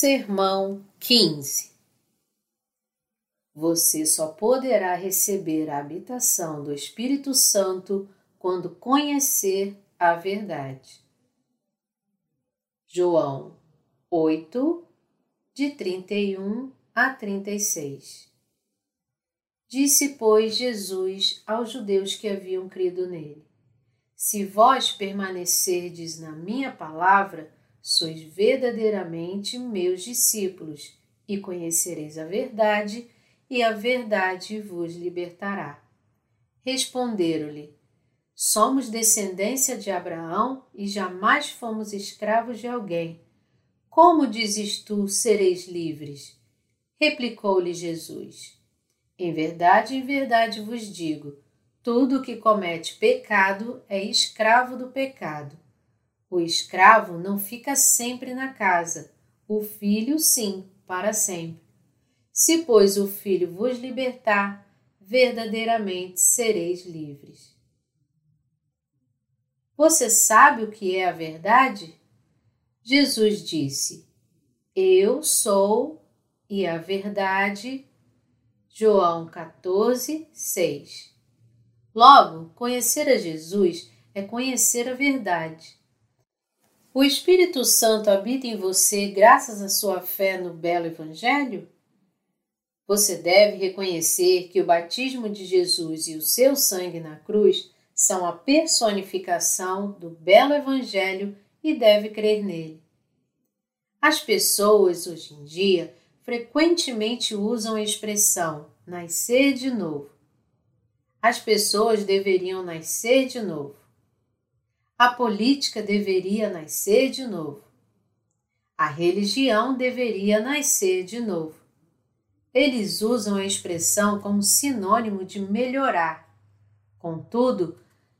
Sermão 15 Você só poderá receber a habitação do Espírito Santo quando conhecer a verdade. João 8, de 31 a 36 Disse, pois, Jesus aos judeus que haviam crido nele: Se vós permanecerdes na minha palavra, sois verdadeiramente meus discípulos, e conhecereis a verdade, e a verdade vos libertará. Responderam-lhe: Somos descendência de Abraão e jamais fomos escravos de alguém. Como dizes tu, sereis livres? Replicou-lhe Jesus: Em verdade, em verdade vos digo: tudo que comete pecado é escravo do pecado. O escravo não fica sempre na casa, o filho, sim, para sempre. Se, pois, o filho vos libertar, verdadeiramente sereis livres. Você sabe o que é a verdade? Jesus disse: Eu sou e a verdade. João 14, 6. Logo, conhecer a Jesus é conhecer a verdade. O Espírito Santo habita em você graças à sua fé no belo Evangelho? Você deve reconhecer que o batismo de Jesus e o seu sangue na cruz são a personificação do belo Evangelho e deve crer nele. As pessoas, hoje em dia, frequentemente usam a expressão nascer de novo. As pessoas deveriam nascer de novo a política deveria nascer de novo. A religião deveria nascer de novo. Eles usam a expressão como sinônimo de melhorar. Contudo,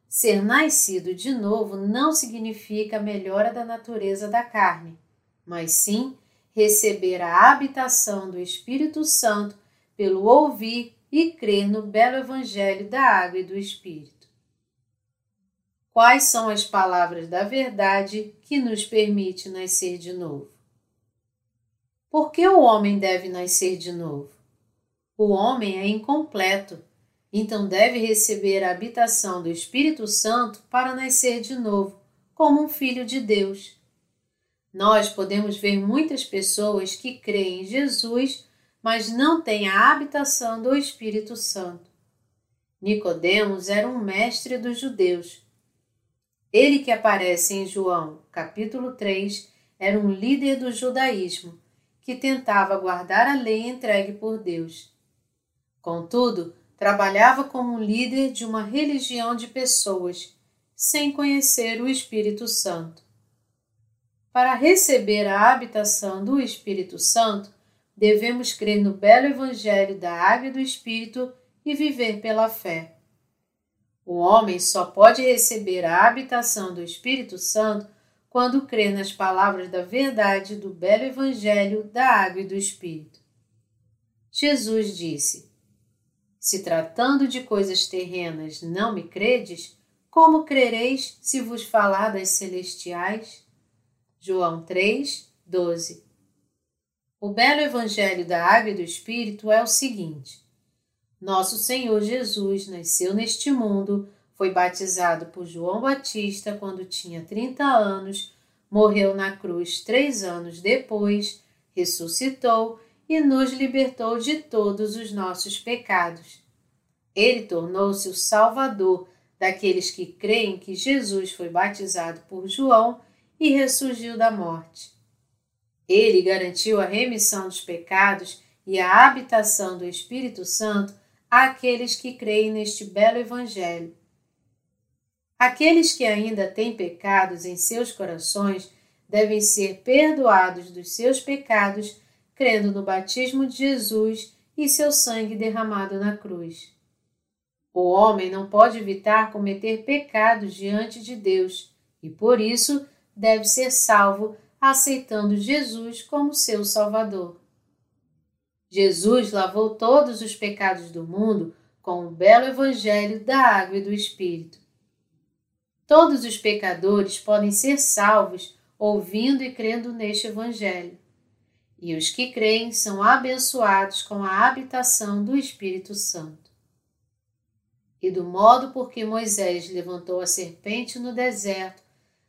ser nascido de novo não significa melhora da natureza da carne, mas sim receber a habitação do Espírito Santo pelo ouvir e crer no belo Evangelho da água e do Espírito quais são as palavras da verdade que nos permite nascer de novo. Por que o homem deve nascer de novo? O homem é incompleto, então deve receber a habitação do Espírito Santo para nascer de novo, como um filho de Deus. Nós podemos ver muitas pessoas que creem em Jesus, mas não têm a habitação do Espírito Santo. Nicodemos era um mestre dos judeus ele que aparece em João, capítulo 3, era um líder do judaísmo que tentava guardar a lei entregue por Deus. Contudo, trabalhava como um líder de uma religião de pessoas, sem conhecer o Espírito Santo. Para receber a habitação do Espírito Santo, devemos crer no belo Evangelho da Água e do Espírito e viver pela fé. O homem só pode receber a habitação do Espírito Santo quando crê nas palavras da verdade do belo Evangelho da água e do Espírito. Jesus disse: Se tratando de coisas terrenas não me credes, como crereis se vos falar das celestiais? João 3, 12. O belo Evangelho da água e do Espírito é o seguinte nosso Senhor Jesus nasceu neste mundo, foi batizado por João Batista quando tinha 30 anos, morreu na cruz três anos depois, ressuscitou e nos libertou de todos os nossos pecados. Ele tornou-se o Salvador daqueles que creem que Jesus foi batizado por João e ressurgiu da morte. Ele garantiu a remissão dos pecados e a habitação do Espírito Santo àqueles que creem neste belo Evangelho. Aqueles que ainda têm pecados em seus corações devem ser perdoados dos seus pecados, crendo no batismo de Jesus e seu sangue derramado na cruz. O homem não pode evitar cometer pecados diante de Deus e, por isso, deve ser salvo aceitando Jesus como seu Salvador. Jesus lavou todos os pecados do mundo com o belo Evangelho da água e do Espírito. Todos os pecadores podem ser salvos ouvindo e crendo neste Evangelho. e os que creem são abençoados com a habitação do Espírito Santo. E do modo por que Moisés levantou a serpente no deserto,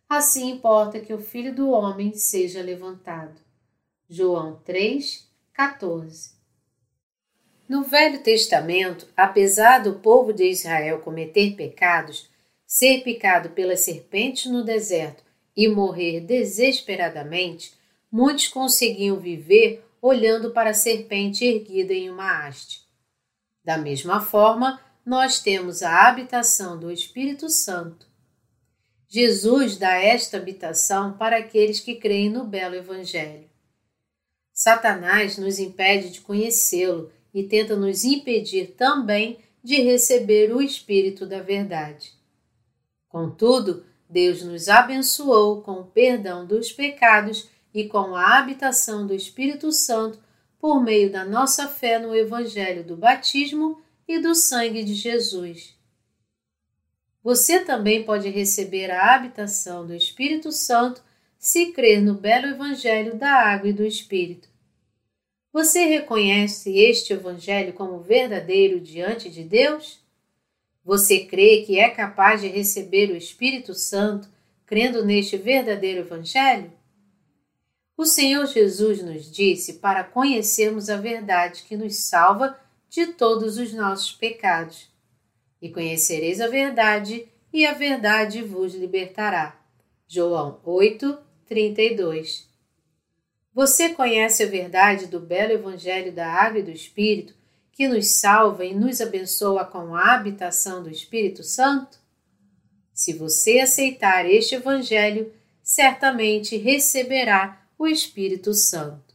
assim importa que o Filho do Homem seja levantado. João 3, 14. No Velho Testamento, apesar do povo de Israel cometer pecados, ser picado pelas serpentes no deserto e morrer desesperadamente, muitos conseguiam viver olhando para a serpente erguida em uma haste. Da mesma forma, nós temos a habitação do Espírito Santo. Jesus dá esta habitação para aqueles que creem no belo Evangelho. Satanás nos impede de conhecê-lo e tenta nos impedir também de receber o Espírito da Verdade. Contudo, Deus nos abençoou com o perdão dos pecados e com a habitação do Espírito Santo por meio da nossa fé no Evangelho do batismo e do sangue de Jesus. Você também pode receber a habitação do Espírito Santo se crer no belo Evangelho da Água e do Espírito. Você reconhece este Evangelho como verdadeiro diante de Deus? Você crê que é capaz de receber o Espírito Santo crendo neste verdadeiro Evangelho? O Senhor Jesus nos disse para conhecermos a verdade que nos salva de todos os nossos pecados. E conhecereis a verdade, e a verdade vos libertará. João 8, 32. Você conhece a verdade do belo Evangelho da Água e do Espírito que nos salva e nos abençoa com a habitação do Espírito Santo? Se você aceitar este Evangelho, certamente receberá o Espírito Santo.